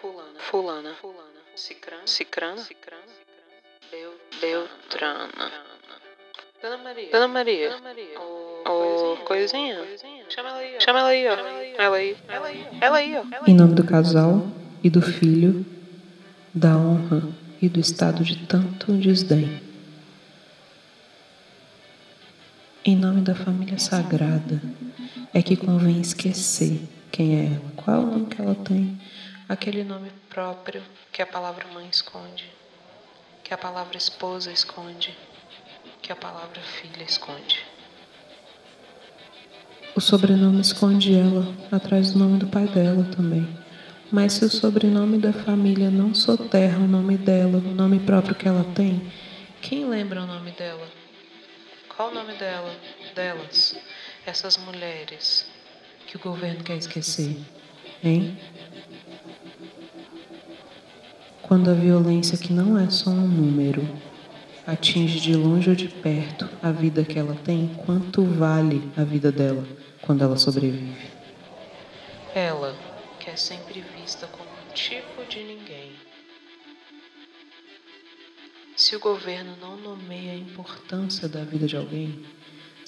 fulana, fulana, fulana, cicrana, cicrana, cicrana, beltrana. Dona Maria, Dona Maria, Dona Maria, ô, coisinha, chama ela aí, chama ela aí, ó, ela aí, ela aí, ela aí, ó. Em nome do casal e do filho, da honra e do estado de tanto desdém. Em nome da família sagrada, é que convém esquecer quem é ela, qual é o nome que ela tem, aquele nome próprio que a palavra mãe esconde, que a palavra esposa esconde, que a palavra filha esconde. O sobrenome esconde ela, atrás do nome do pai dela também. Mas se o sobrenome da família não soterra o nome dela, o nome próprio que ela tem, quem lembra o nome dela? Qual o nome dela? Delas? Essas mulheres que o governo quer esquecer, hein? Quando a violência, que não é só um número, atinge de longe ou de perto a vida que ela tem, quanto vale a vida dela quando ela sobrevive? Ela, que é sempre vista como um tipo de ninguém. Se o governo não nomeia a importância da vida de alguém,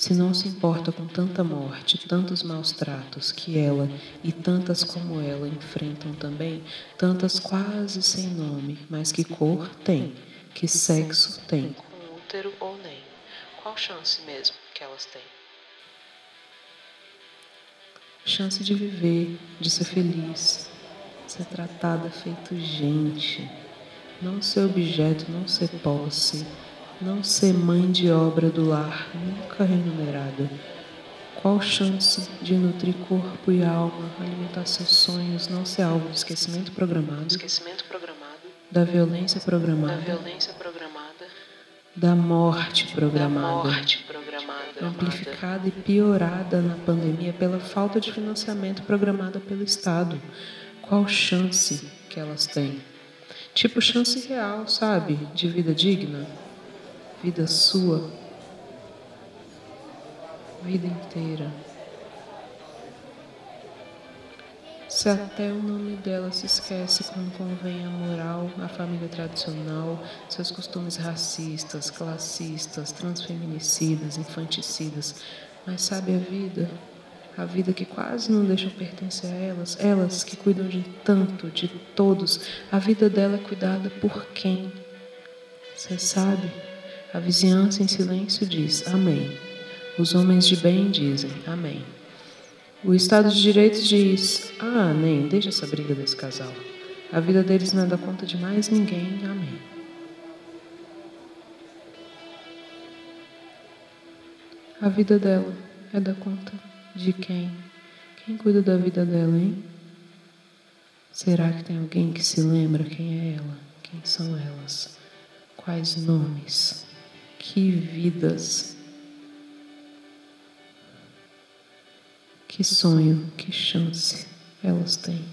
se não se importa com tanta morte, tantos maus tratos que ela e tantas como ela enfrentam também, tantas quase sem nome, mas que cor tem, que sexo tem, com útero ou nem, qual chance mesmo que elas têm? Chance de viver, de ser feliz, ser tratada feito gente, não ser objeto, não ser posse não ser mãe de obra do lar, nunca remunerada. Qual chance de nutrir corpo e alma, alimentar seus sonhos, não ser alvo de esquecimento programado, esquecimento programado, da violência programada, da violência programada, da morte programada, da morte programada, amplificada e piorada na pandemia pela falta de financiamento programada pelo Estado? Qual chance que elas têm? Tipo chance real, sabe, de vida digna? Vida sua, vida inteira. Se até o nome dela se esquece quando convém a moral, a família tradicional, seus costumes racistas, classistas, transfeminicidas, infanticidas, mas sabe a vida? A vida que quase não deixam pertencer a elas, elas que cuidam de tanto, de todos, a vida dela é cuidada por quem? Você sabe? A vizinhança em silêncio diz Amém. Os homens de bem dizem Amém. O Estado de Direito diz Ah, nem, deixa essa briga desse casal. A vida deles não é da conta de mais ninguém. Amém. A vida dela é da conta de quem? Quem cuida da vida dela, hein? Será que tem alguém que se lembra quem é ela? Quem são elas? Quais nomes? Que vidas. Que sonho, que chance elas têm.